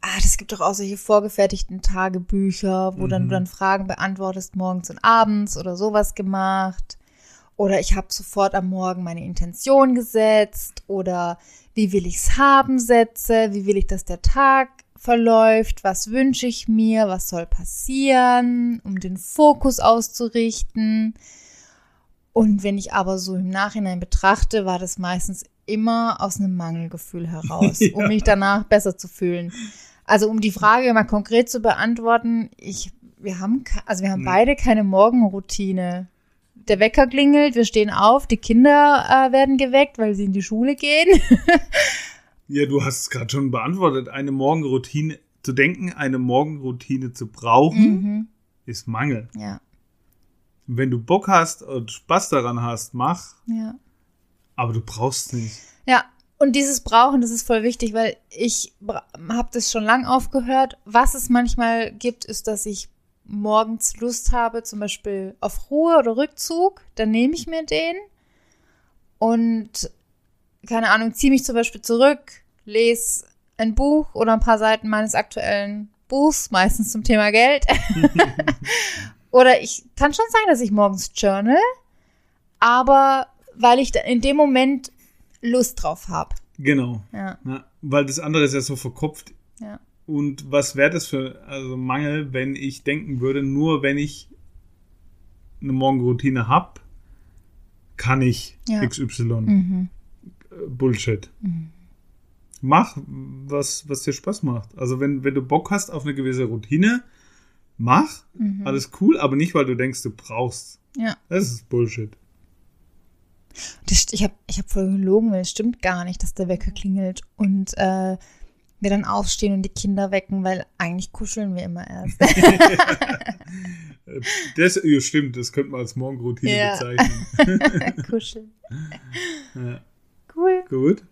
ah, das gibt doch auch solche vorgefertigten Tagebücher, wo mhm. dann du dann Fragen beantwortest morgens und abends oder sowas gemacht. Oder ich habe sofort am Morgen meine Intention gesetzt oder wie will ich es haben setze, wie will ich, dass der Tag verläuft, was wünsche ich mir, was soll passieren, um den Fokus auszurichten. Und wenn ich aber so im Nachhinein betrachte, war das meistens immer aus einem Mangelgefühl heraus, ja. um mich danach besser zu fühlen. Also um die Frage mal konkret zu beantworten, ich, wir haben, also wir haben beide keine Morgenroutine der Wecker klingelt, wir stehen auf, die Kinder äh, werden geweckt, weil sie in die Schule gehen. ja, du hast es gerade schon beantwortet. Eine Morgenroutine zu denken, eine Morgenroutine zu brauchen, mhm. ist Mangel. Ja. Wenn du Bock hast und Spaß daran hast, mach. Ja. Aber du brauchst nicht. Ja, und dieses Brauchen, das ist voll wichtig, weil ich habe das schon lang aufgehört. Was es manchmal gibt, ist, dass ich morgens Lust habe, zum Beispiel auf Ruhe oder Rückzug, dann nehme ich mir den und keine Ahnung, ziehe mich zum Beispiel zurück, lese ein Buch oder ein paar Seiten meines aktuellen Buchs, meistens zum Thema Geld. oder ich kann schon sagen, dass ich morgens journal, aber weil ich in dem Moment Lust drauf habe. Genau. Ja. ja. Weil das andere ist ja so verkopft. Ja. Und was wäre das für also Mangel, wenn ich denken würde, nur wenn ich eine Morgenroutine habe, kann ich ja. XY. Mhm. Bullshit. Mhm. Mach, was, was dir Spaß macht. Also wenn, wenn du Bock hast auf eine gewisse Routine, mach, mhm. alles cool, aber nicht, weil du denkst, du brauchst. Ja. Das ist Bullshit. Das, ich habe ich hab voll gelogen, weil es stimmt gar nicht, dass der Wecker klingelt. Und äh, wir dann aufstehen und die Kinder wecken, weil eigentlich kuscheln wir immer erst. das ja, stimmt, das könnte man als Morgenroutine ja. bezeichnen. Kuscheln. Ja. Cool. Gut.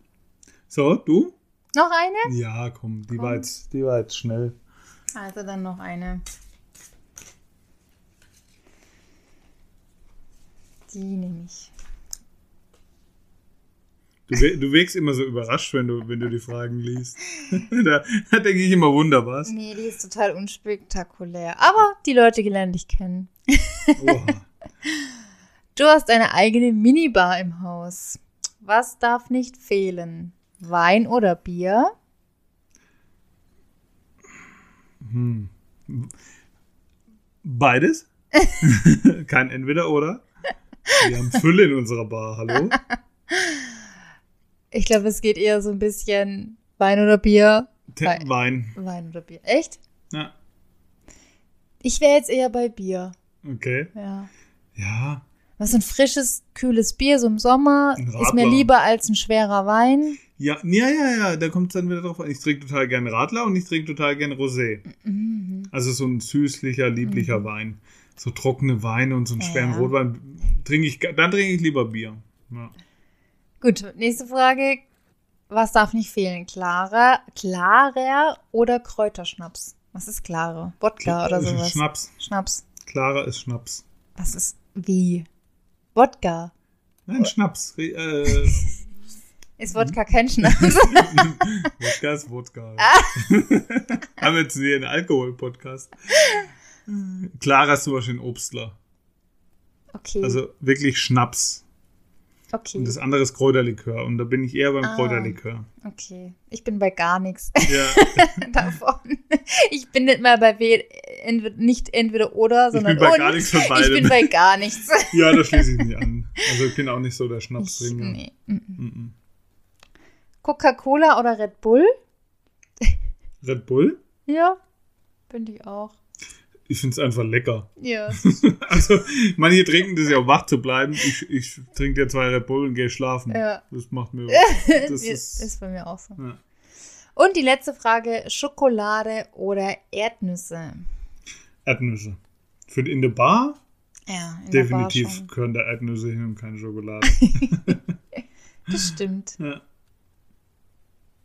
So, du? Noch eine? Ja, komm, die, komm. War, jetzt, die war jetzt schnell. Also dann noch eine. Die nehme ich. Du, du wirkst immer so überrascht, wenn du, wenn du die Fragen liest. da, da denke ich immer wunderbar. Nee, die ist total unspektakulär. Aber die Leute lernen dich kennen. Du hast eine eigene Minibar im Haus. Was darf nicht fehlen? Wein oder Bier? Hm. Beides? Kein Entweder oder? Wir haben Fülle in unserer Bar, hallo? Ich glaube, es geht eher so ein bisschen Wein oder Bier. Te Wein. Wein oder Bier. Echt? Ja. Ich wäre jetzt eher bei Bier. Okay. Ja. Ja. Was ein frisches, kühles Bier so im Sommer ist mir lieber als ein schwerer Wein. Ja, ja, ja, ja, da kommt es dann wieder drauf an. Ich trinke total gerne Radler und ich trinke total gerne Rosé. Mhm. Also so ein süßlicher, lieblicher mhm. Wein. So trockene Weine und so einen schweren ja. Rotwein trinke ich, dann trinke ich lieber Bier. Ja. Gut, nächste Frage. Was darf nicht fehlen? Klarer, klarer oder Kräuterschnaps? Was ist klare? Wodka oder sowas? Schnaps. Schnaps. Klarer ist Schnaps. Was ist wie? Wodka. Nein, Schnaps. Äh, ist Wodka kein Schnaps? Wodka ist Wodka. Ah. Haben wir jetzt hier einen Alkohol-Podcast. Klarer ist zum Beispiel ein Obstler. Okay. Also wirklich Schnaps. Okay. Und das andere ist Kräuterlikör. Und da bin ich eher beim ah, Kräuterlikör. Okay. Ich bin bei gar nichts ja. davon. Ich bin nicht mal bei entweder, nicht entweder oder, sondern ich bin bei und. gar nichts von beidem. Ich bin bei gar nichts. ja, da schließe ich mich an. Also ich bin auch nicht so der Schnapstrinker. Nee. Mm -mm. Coca-Cola oder Red Bull? Red Bull? Ja, finde ich auch. Ich finde es einfach lecker. Ja. also, manche trinken das ja, um wach zu bleiben. Ich, ich trinke ja zwei Red Bull und gehe schlafen. Ja. Das macht mir. Das ist, ist bei mir auch so. Ja. Und die letzte Frage: Schokolade oder Erdnüsse? Erdnüsse. Für in der Bar? Ja, in Definitiv der Bar können da Erdnüsse hin und keine Schokolade. das stimmt. Ja.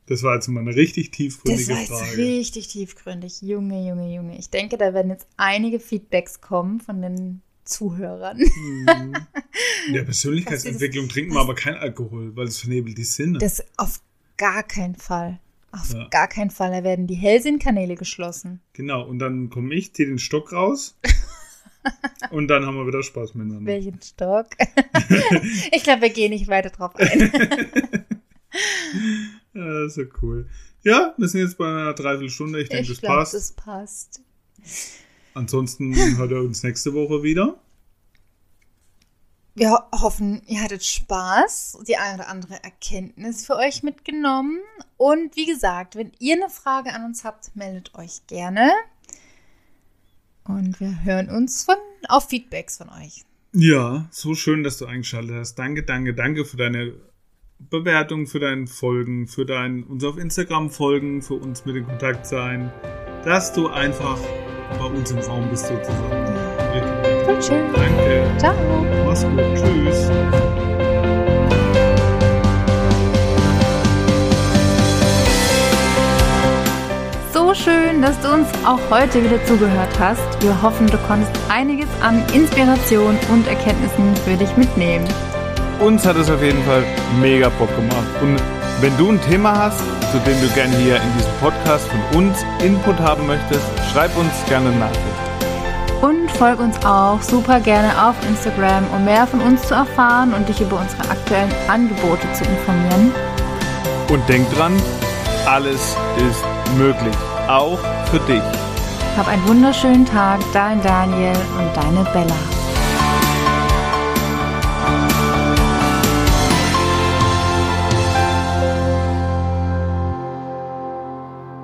Das war jetzt mal eine richtig tiefgründige Frage. Das war Frage. richtig tiefgründig. Junge, Junge, Junge. Ich denke, da werden jetzt einige Feedbacks kommen von den Zuhörern. Mhm. In der Persönlichkeitsentwicklung trinken wir aber kein Alkohol, weil es vernebelt die Sinne. Das auf gar keinen Fall. Auf ja. gar keinen Fall. Da werden die Hellsinnkanäle geschlossen. Genau, und dann komme ich, ziehe den Stock raus. und dann haben wir wieder Spaß miteinander. Welchen Stock? ich glaube, wir gehen nicht weiter drauf ein. Ja, das ist ja cool. Ja, wir sind jetzt bei einer Dreiviertelstunde. Ich denke, ich das glaub, passt. das passt. Ansonsten hört er uns nächste Woche wieder. Wir hoffen, ihr hattet Spaß, die eine oder andere Erkenntnis für euch mitgenommen. Und wie gesagt, wenn ihr eine Frage an uns habt, meldet euch gerne. Und wir hören uns von, auf Feedbacks von euch. Ja, so schön, dass du eingeschaltet hast. Danke, danke, danke für deine Bewertung für deinen Folgen, für dein uns auf Instagram folgen, für uns mit in Kontakt sein, dass du einfach bei uns im Raum bist sozusagen. Voll schön. Danke. Ciao. Mach's gut. Tschüss. So schön, dass du uns auch heute wieder zugehört hast. Wir hoffen, du konntest einiges an Inspiration und Erkenntnissen für dich mitnehmen. Uns hat es auf jeden Fall mega Bock gemacht. Und wenn du ein Thema hast, zu dem du gerne hier in diesem Podcast von uns Input haben möchtest, schreib uns gerne eine Nachricht. Und folg uns auch super gerne auf Instagram, um mehr von uns zu erfahren und dich über unsere aktuellen Angebote zu informieren. Und denk dran, alles ist möglich, auch für dich. Hab einen wunderschönen Tag, dein Daniel und deine Bella.